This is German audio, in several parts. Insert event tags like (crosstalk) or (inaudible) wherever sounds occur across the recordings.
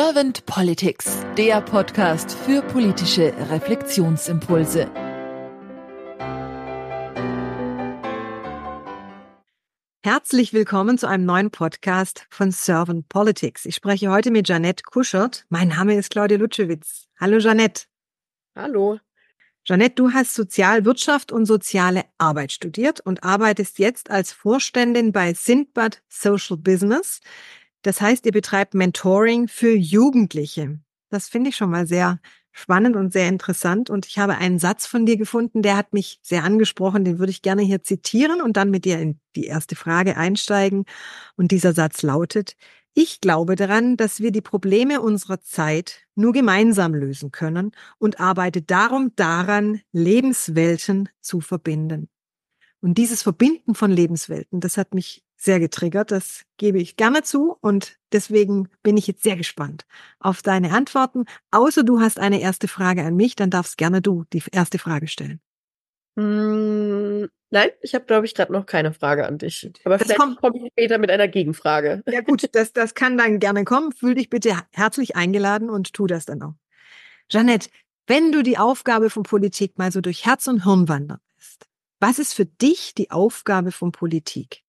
Servant Politics, der Podcast für politische Reflexionsimpulse. Herzlich willkommen zu einem neuen Podcast von Servant Politics. Ich spreche heute mit Janette Kuschert. Mein Name ist Claudia Lutschewitz. Hallo Janette. Hallo. Janette, du hast Sozialwirtschaft und soziale Arbeit studiert und arbeitest jetzt als Vorständin bei Sindbad Social Business. Das heißt, ihr betreibt Mentoring für Jugendliche. Das finde ich schon mal sehr spannend und sehr interessant. Und ich habe einen Satz von dir gefunden, der hat mich sehr angesprochen. Den würde ich gerne hier zitieren und dann mit dir in die erste Frage einsteigen. Und dieser Satz lautet, ich glaube daran, dass wir die Probleme unserer Zeit nur gemeinsam lösen können und arbeite darum daran, Lebenswelten zu verbinden. Und dieses Verbinden von Lebenswelten, das hat mich sehr getriggert, das gebe ich gerne zu und deswegen bin ich jetzt sehr gespannt auf deine Antworten. Außer du hast eine erste Frage an mich, dann darfst gerne du die erste Frage stellen. Hm, nein, ich habe, glaube ich, gerade noch keine Frage an dich. Aber das vielleicht komme ich später mit einer Gegenfrage. Ja gut, das, das kann dann gerne kommen. Fühl dich bitte herzlich eingeladen und tu das dann auch. Jeanette, wenn du die Aufgabe von Politik mal so durch Herz und Hirn wandern lässt, was ist für dich die Aufgabe von Politik?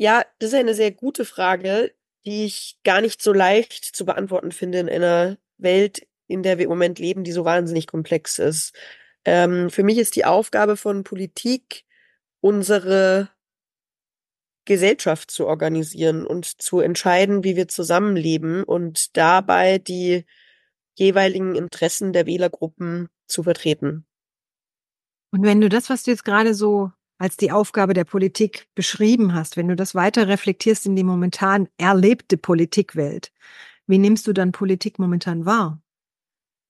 Ja, das ist eine sehr gute Frage, die ich gar nicht so leicht zu beantworten finde in einer Welt, in der wir im Moment leben, die so wahnsinnig komplex ist. Ähm, für mich ist die Aufgabe von Politik, unsere Gesellschaft zu organisieren und zu entscheiden, wie wir zusammenleben und dabei die jeweiligen Interessen der Wählergruppen zu vertreten. Und wenn du das, was du jetzt gerade so als die Aufgabe der Politik beschrieben hast, wenn du das weiter reflektierst in die momentan erlebte Politikwelt, wie nimmst du dann Politik momentan wahr?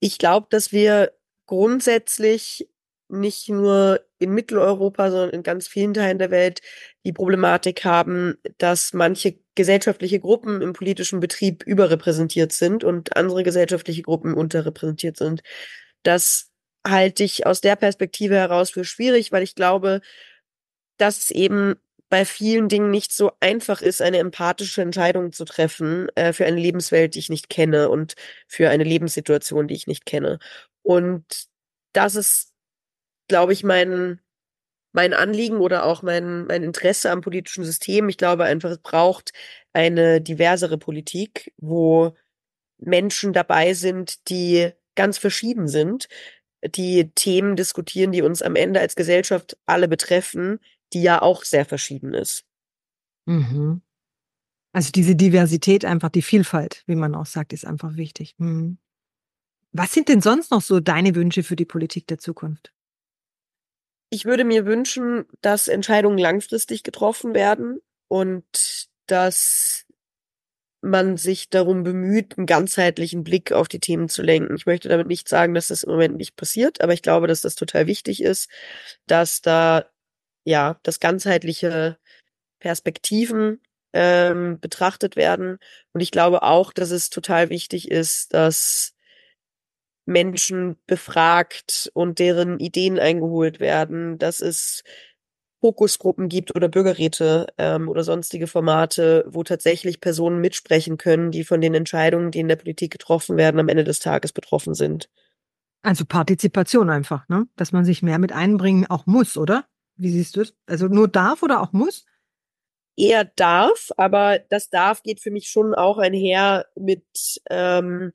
Ich glaube, dass wir grundsätzlich nicht nur in Mitteleuropa, sondern in ganz vielen Teilen der Welt die Problematik haben, dass manche gesellschaftliche Gruppen im politischen Betrieb überrepräsentiert sind und andere gesellschaftliche Gruppen unterrepräsentiert sind. Das halte ich aus der Perspektive heraus für schwierig, weil ich glaube, dass es eben bei vielen Dingen nicht so einfach ist, eine empathische Entscheidung zu treffen äh, für eine Lebenswelt, die ich nicht kenne und für eine Lebenssituation, die ich nicht kenne. Und das ist, glaube ich, mein, mein Anliegen oder auch mein, mein Interesse am politischen System. Ich glaube einfach, es braucht eine diversere Politik, wo Menschen dabei sind, die ganz verschieden sind, die Themen diskutieren, die uns am Ende als Gesellschaft alle betreffen, die ja auch sehr verschieden ist. Mhm. Also diese Diversität, einfach die Vielfalt, wie man auch sagt, ist einfach wichtig. Mhm. Was sind denn sonst noch so deine Wünsche für die Politik der Zukunft? Ich würde mir wünschen, dass Entscheidungen langfristig getroffen werden und dass man sich darum bemüht, einen ganzheitlichen Blick auf die Themen zu lenken. Ich möchte damit nicht sagen, dass das im Moment nicht passiert, aber ich glaube, dass das total wichtig ist, dass da ja, dass ganzheitliche Perspektiven ähm, betrachtet werden. Und ich glaube auch, dass es total wichtig ist, dass Menschen befragt und deren Ideen eingeholt werden, dass es Fokusgruppen gibt oder Bürgerräte ähm, oder sonstige Formate, wo tatsächlich Personen mitsprechen können, die von den Entscheidungen, die in der Politik getroffen werden, am Ende des Tages betroffen sind. Also Partizipation einfach, ne? Dass man sich mehr mit einbringen auch muss, oder? Wie siehst du es? Also nur darf oder auch muss? Eher darf, aber das darf geht für mich schon auch einher mit ähm,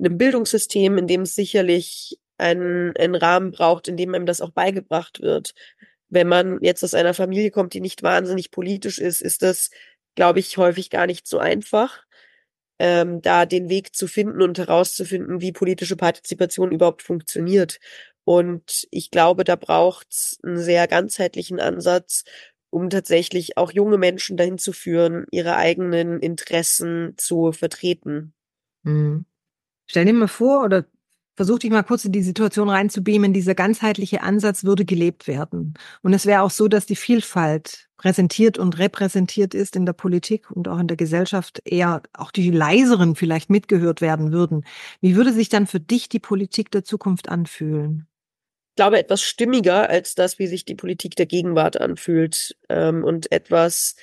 einem Bildungssystem, in dem es sicherlich einen, einen Rahmen braucht, in dem einem das auch beigebracht wird. Wenn man jetzt aus einer Familie kommt, die nicht wahnsinnig politisch ist, ist das, glaube ich, häufig gar nicht so einfach, ähm, da den Weg zu finden und herauszufinden, wie politische Partizipation überhaupt funktioniert. Und ich glaube, da braucht es einen sehr ganzheitlichen Ansatz, um tatsächlich auch junge Menschen dahin zu führen, ihre eigenen Interessen zu vertreten. Mhm. Stell dir mal vor, oder versuch dich mal kurz in die Situation reinzubeamen, dieser ganzheitliche Ansatz würde gelebt werden. Und es wäre auch so, dass die Vielfalt präsentiert und repräsentiert ist in der Politik und auch in der Gesellschaft, eher auch die leiseren vielleicht mitgehört werden würden. Wie würde sich dann für dich die Politik der Zukunft anfühlen? Glaube, etwas stimmiger als das, wie sich die Politik der Gegenwart anfühlt ähm, und etwas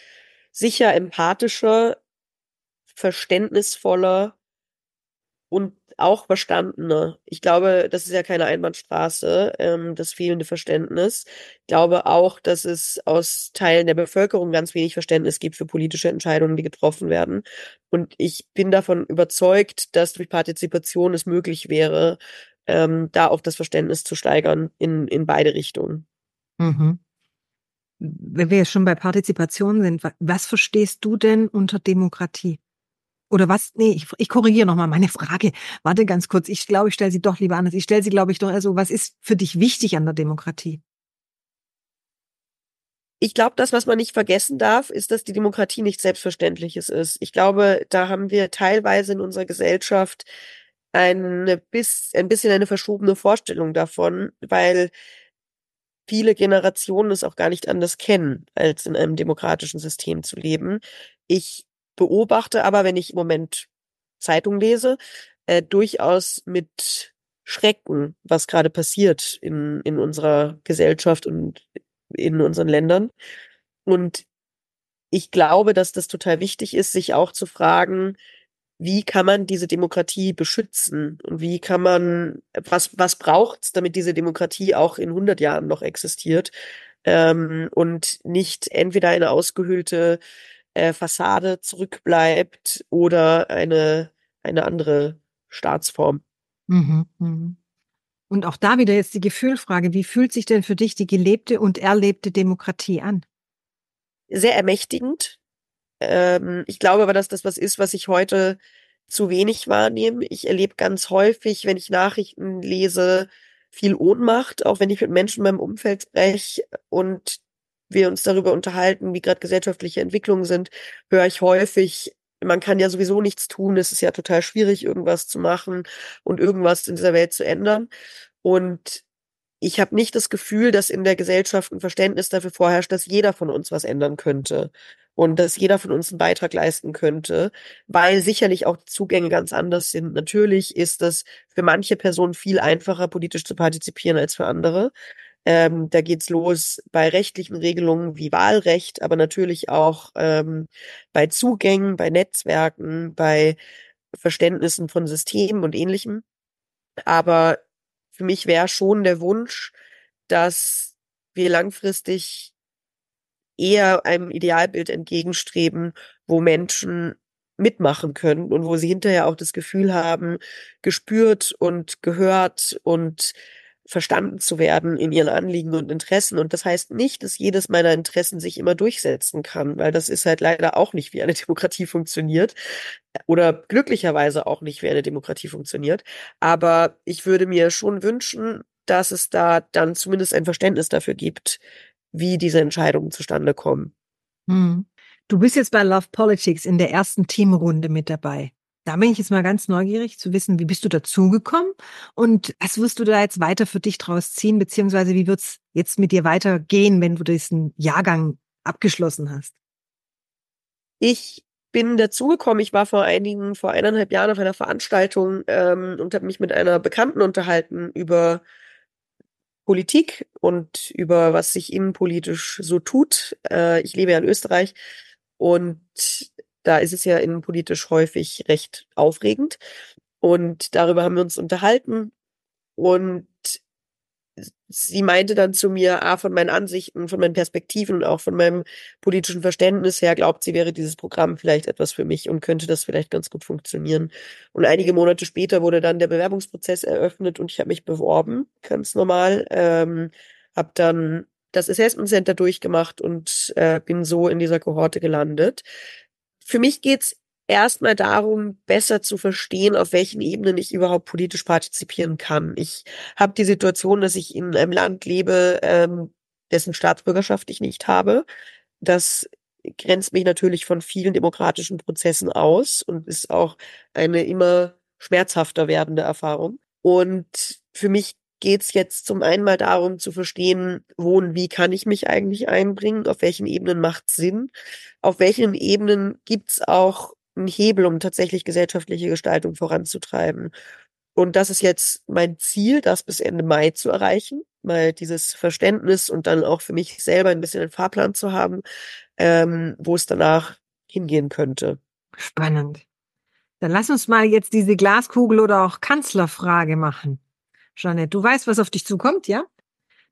sicher empathischer, verständnisvoller und auch verstandene. Ich glaube, das ist ja keine Einbahnstraße, ähm, das fehlende Verständnis. Ich glaube auch, dass es aus Teilen der Bevölkerung ganz wenig Verständnis gibt für politische Entscheidungen, die getroffen werden. Und ich bin davon überzeugt, dass durch Partizipation es möglich wäre, ähm, da auch das Verständnis zu steigern in, in beide Richtungen. Mhm. Wenn wir jetzt schon bei Partizipation sind, was verstehst du denn unter Demokratie? Oder was? Nee, ich, ich korrigiere nochmal meine Frage. Warte ganz kurz. Ich glaube, ich stelle sie doch lieber anders. Ich stelle sie, glaube ich, doch also, was ist für dich wichtig an der Demokratie? Ich glaube, das, was man nicht vergessen darf, ist, dass die Demokratie nichts Selbstverständliches ist. Ich glaube, da haben wir teilweise in unserer Gesellschaft eine bis, ein bisschen eine verschobene Vorstellung davon, weil viele Generationen es auch gar nicht anders kennen, als in einem demokratischen System zu leben. Ich beobachte aber, wenn ich im Moment Zeitung lese, äh, durchaus mit Schrecken, was gerade passiert in, in unserer Gesellschaft und in unseren Ländern. Und ich glaube, dass das total wichtig ist, sich auch zu fragen, wie kann man diese Demokratie beschützen und wie kann man, was, was braucht's, damit diese Demokratie auch in 100 Jahren noch existiert ähm, und nicht entweder eine ausgehöhlte äh, Fassade zurückbleibt oder eine, eine andere Staatsform. Mhm, mhm. Und auch da wieder jetzt die Gefühlfrage, wie fühlt sich denn für dich die gelebte und erlebte Demokratie an? Sehr ermächtigend. Ähm, ich glaube aber, dass das was ist, was ich heute zu wenig wahrnehme. Ich erlebe ganz häufig, wenn ich Nachrichten lese, viel Ohnmacht, auch wenn ich mit Menschen in meinem Umfeld spreche und wir uns darüber unterhalten, wie gerade gesellschaftliche Entwicklungen sind, höre ich häufig, man kann ja sowieso nichts tun, es ist ja total schwierig, irgendwas zu machen und irgendwas in dieser Welt zu ändern. Und ich habe nicht das Gefühl, dass in der Gesellschaft ein Verständnis dafür vorherrscht, dass jeder von uns was ändern könnte und dass jeder von uns einen Beitrag leisten könnte, weil sicherlich auch Zugänge ganz anders sind. Natürlich ist es für manche Personen viel einfacher, politisch zu partizipieren als für andere. Ähm, da geht's los bei rechtlichen Regelungen wie Wahlrecht, aber natürlich auch ähm, bei Zugängen, bei Netzwerken, bei Verständnissen von Systemen und ähnlichem. Aber für mich wäre schon der Wunsch, dass wir langfristig eher einem Idealbild entgegenstreben, wo Menschen mitmachen können und wo sie hinterher auch das Gefühl haben, gespürt und gehört und verstanden zu werden in ihren Anliegen und Interessen. Und das heißt nicht, dass jedes meiner Interessen sich immer durchsetzen kann, weil das ist halt leider auch nicht, wie eine (laughs) Demokratie funktioniert oder glücklicherweise auch nicht, wie eine Demokratie funktioniert. Aber ich würde mir schon wünschen, dass es da dann zumindest ein Verständnis dafür gibt, wie diese Entscheidungen zustande kommen. Hm. Du bist jetzt bei Love Politics in der ersten Teamrunde mit dabei. Da bin ich jetzt mal ganz neugierig zu wissen, wie bist du dazugekommen und was wirst du da jetzt weiter für dich draus ziehen, beziehungsweise wie wird's jetzt mit dir weitergehen, wenn du diesen Jahrgang abgeschlossen hast? Ich bin dazugekommen. Ich war vor einigen, vor eineinhalb Jahren auf einer Veranstaltung ähm, und habe mich mit einer Bekannten unterhalten über Politik und über was sich innenpolitisch so tut. Äh, ich lebe ja in Österreich und da ist es ja innenpolitisch häufig recht aufregend. Und darüber haben wir uns unterhalten. Und sie meinte dann zu mir, ah, von meinen Ansichten, von meinen Perspektiven und auch von meinem politischen Verständnis her, glaubt sie, wäre dieses Programm vielleicht etwas für mich und könnte das vielleicht ganz gut funktionieren. Und einige Monate später wurde dann der Bewerbungsprozess eröffnet und ich habe mich beworben, ganz normal, ähm, habe dann das Assessment Center durchgemacht und äh, bin so in dieser Kohorte gelandet. Für mich geht's erstmal darum, besser zu verstehen, auf welchen Ebenen ich überhaupt politisch partizipieren kann. Ich habe die Situation, dass ich in einem Land lebe, ähm, dessen Staatsbürgerschaft ich nicht habe. Das grenzt mich natürlich von vielen demokratischen Prozessen aus und ist auch eine immer schmerzhafter werdende Erfahrung. Und für mich geht's jetzt zum einen mal darum zu verstehen, wo und wie kann ich mich eigentlich einbringen, auf welchen Ebenen macht Sinn, auf welchen Ebenen gibt's auch einen Hebel, um tatsächlich gesellschaftliche Gestaltung voranzutreiben. Und das ist jetzt mein Ziel, das bis Ende Mai zu erreichen, mal dieses Verständnis und dann auch für mich selber ein bisschen einen Fahrplan zu haben, ähm, wo es danach hingehen könnte. Spannend. Dann lass uns mal jetzt diese Glaskugel oder auch Kanzlerfrage machen. Jeanette, du weißt, was auf dich zukommt, ja?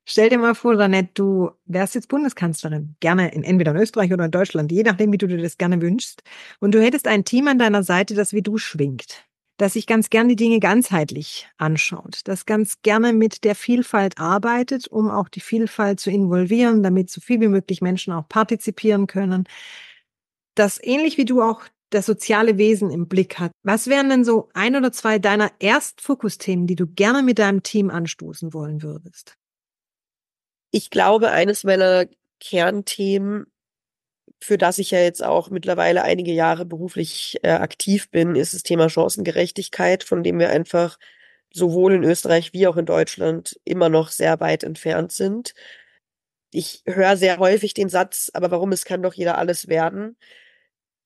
Stell dir mal vor, Jeanette, du wärst jetzt Bundeskanzlerin. Gerne in entweder in Österreich oder in Deutschland, je nachdem, wie du dir das gerne wünschst. Und du hättest ein Team an deiner Seite, das wie du schwingt. Das sich ganz gern die Dinge ganzheitlich anschaut. Das ganz gerne mit der Vielfalt arbeitet, um auch die Vielfalt zu involvieren, damit so viel wie möglich Menschen auch partizipieren können. Das ähnlich wie du auch das soziale Wesen im Blick hat. Was wären denn so ein oder zwei deiner Erstfokusthemen, die du gerne mit deinem Team anstoßen wollen würdest? Ich glaube, eines meiner Kernthemen, für das ich ja jetzt auch mittlerweile einige Jahre beruflich äh, aktiv bin, ist das Thema Chancengerechtigkeit, von dem wir einfach sowohl in Österreich wie auch in Deutschland immer noch sehr weit entfernt sind. Ich höre sehr häufig den Satz, aber warum es kann doch jeder alles werden?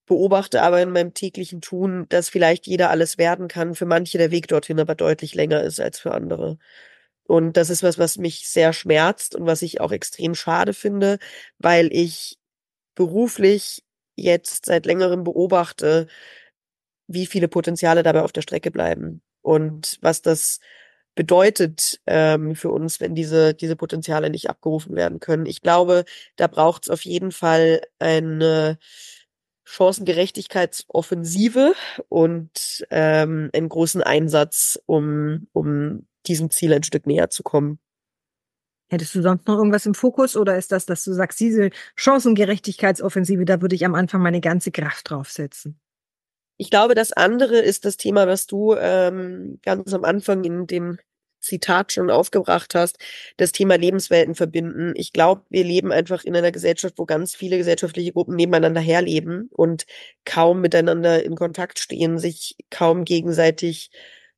Beobachte aber in meinem täglichen Tun, dass vielleicht jeder alles werden kann, für manche der Weg dorthin aber deutlich länger ist als für andere. Und das ist was, was mich sehr schmerzt und was ich auch extrem schade finde, weil ich beruflich jetzt seit längerem beobachte, wie viele Potenziale dabei auf der Strecke bleiben und was das bedeutet ähm, für uns, wenn diese, diese Potenziale nicht abgerufen werden können. Ich glaube, da braucht es auf jeden Fall eine Chancengerechtigkeitsoffensive und ähm, einen großen Einsatz, um, um diesem Ziel ein Stück näher zu kommen. Hättest du sonst noch irgendwas im Fokus oder ist das, dass du sagst, diese Chancengerechtigkeitsoffensive, da würde ich am Anfang meine ganze Kraft draufsetzen? Ich glaube, das andere ist das Thema, was du ähm, ganz am Anfang in dem Zitat schon aufgebracht hast, das Thema Lebenswelten verbinden. Ich glaube, wir leben einfach in einer Gesellschaft, wo ganz viele gesellschaftliche Gruppen nebeneinander herleben und kaum miteinander in Kontakt stehen, sich kaum gegenseitig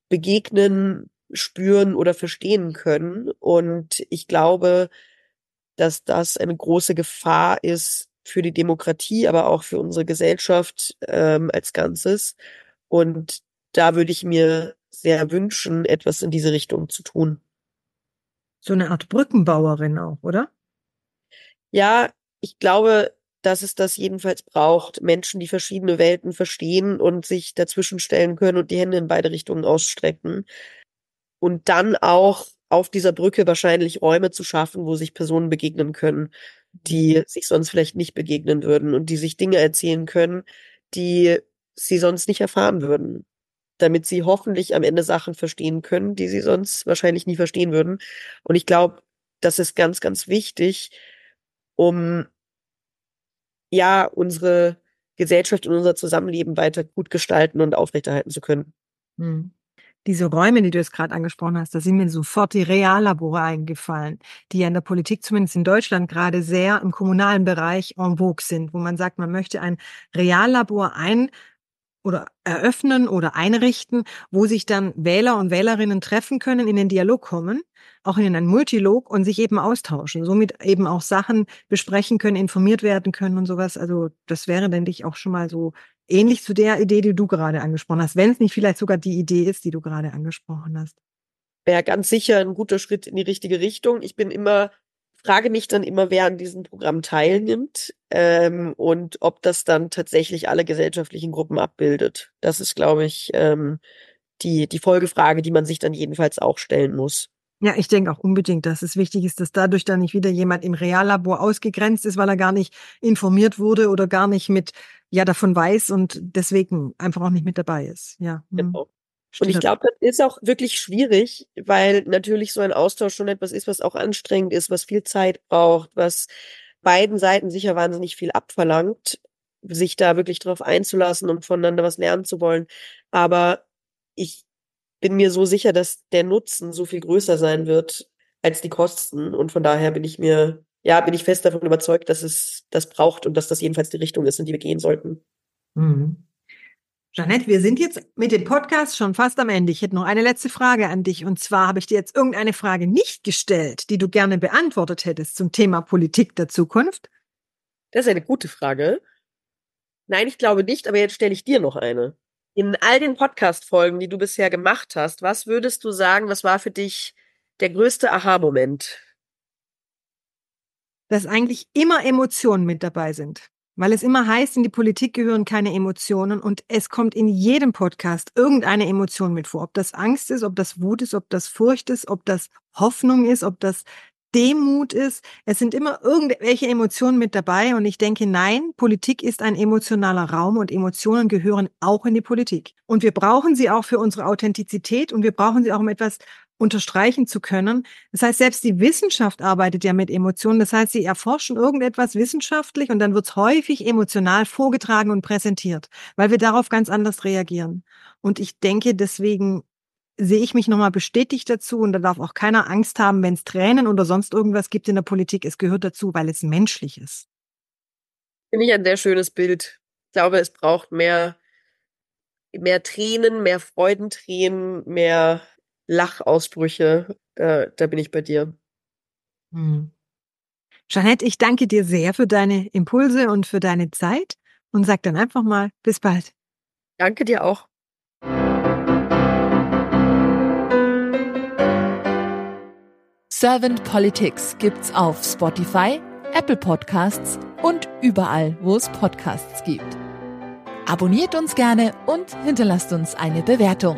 begegnen, spüren oder verstehen können. Und ich glaube, dass das eine große Gefahr ist für die Demokratie, aber auch für unsere Gesellschaft ähm, als Ganzes. Und da würde ich mir sehr wünschen, etwas in diese Richtung zu tun. So eine Art Brückenbauerin auch, oder? Ja, ich glaube, dass es das jedenfalls braucht. Menschen, die verschiedene Welten verstehen und sich dazwischen stellen können und die Hände in beide Richtungen ausstrecken und dann auch auf dieser Brücke wahrscheinlich Räume zu schaffen, wo sich Personen begegnen können, die sich sonst vielleicht nicht begegnen würden und die sich Dinge erzählen können, die sie sonst nicht erfahren würden, damit sie hoffentlich am Ende Sachen verstehen können, die sie sonst wahrscheinlich nie verstehen würden. Und ich glaube, das ist ganz, ganz wichtig, um ja unsere Gesellschaft und unser Zusammenleben weiter gut gestalten und aufrechterhalten zu können. Hm diese Räume, die du jetzt gerade angesprochen hast, da sind mir sofort die Reallabore eingefallen, die ja in der Politik, zumindest in Deutschland, gerade sehr im kommunalen Bereich en vogue sind, wo man sagt, man möchte ein Reallabor ein oder eröffnen oder einrichten, wo sich dann Wähler und Wählerinnen treffen können, in den Dialog kommen, auch in einen Multilog und sich eben austauschen, somit eben auch Sachen besprechen können, informiert werden können und sowas. Also das wäre, denke ich, auch schon mal so ähnlich zu der Idee, die du gerade angesprochen hast, wenn es nicht vielleicht sogar die Idee ist, die du gerade angesprochen hast. Wäre ganz sicher ein guter Schritt in die richtige Richtung. Ich bin immer, frage mich dann immer, wer an diesem Programm teilnimmt ähm, und ob das dann tatsächlich alle gesellschaftlichen Gruppen abbildet. Das ist, glaube ich, ähm, die, die Folgefrage, die man sich dann jedenfalls auch stellen muss. Ja, ich denke auch unbedingt, dass es wichtig ist, dass dadurch dann nicht wieder jemand im Reallabor ausgegrenzt ist, weil er gar nicht informiert wurde oder gar nicht mit ja davon weiß und deswegen einfach auch nicht mit dabei ist. Ja. Hm. Genau. Und ich glaube, das ist auch wirklich schwierig, weil natürlich so ein Austausch schon etwas ist, was auch anstrengend ist, was viel Zeit braucht, was beiden Seiten sicher wahnsinnig viel abverlangt, sich da wirklich drauf einzulassen und voneinander was lernen zu wollen. Aber ich bin mir so sicher, dass der Nutzen so viel größer sein wird als die Kosten. Und von daher bin ich mir ja, bin ich fest davon überzeugt, dass es das braucht und dass das jedenfalls die Richtung ist, in die wir gehen sollten. Mhm. Jeanette, wir sind jetzt mit dem Podcast schon fast am Ende. Ich hätte noch eine letzte Frage an dich. Und zwar habe ich dir jetzt irgendeine Frage nicht gestellt, die du gerne beantwortet hättest zum Thema Politik der Zukunft. Das ist eine gute Frage. Nein, ich glaube nicht, aber jetzt stelle ich dir noch eine. In all den Podcast-Folgen, die du bisher gemacht hast, was würdest du sagen, was war für dich der größte Aha-Moment? dass eigentlich immer Emotionen mit dabei sind. Weil es immer heißt, in die Politik gehören keine Emotionen und es kommt in jedem Podcast irgendeine Emotion mit vor. Ob das Angst ist, ob das Wut ist, ob das Furcht ist, ob das Hoffnung ist, ob das Demut ist. Es sind immer irgendwelche Emotionen mit dabei und ich denke, nein, Politik ist ein emotionaler Raum und Emotionen gehören auch in die Politik. Und wir brauchen sie auch für unsere Authentizität und wir brauchen sie auch, um etwas unterstreichen zu können. Das heißt, selbst die Wissenschaft arbeitet ja mit Emotionen. Das heißt, sie erforschen irgendetwas wissenschaftlich und dann wird es häufig emotional vorgetragen und präsentiert, weil wir darauf ganz anders reagieren. Und ich denke, deswegen sehe ich mich nochmal bestätigt dazu und da darf auch keiner Angst haben, wenn es Tränen oder sonst irgendwas gibt in der Politik. Es gehört dazu, weil es menschlich ist. Finde ich ein sehr schönes Bild. Ich glaube, es braucht mehr, mehr Tränen, mehr Freudentränen, mehr Lachausbrüche. Da, da bin ich bei dir. Hm. Jeanette, ich danke dir sehr für deine Impulse und für deine Zeit und sag dann einfach mal bis bald. Danke dir auch. Servant Politics gibt's auf Spotify, Apple Podcasts und überall, wo es Podcasts gibt. Abonniert uns gerne und hinterlasst uns eine Bewertung.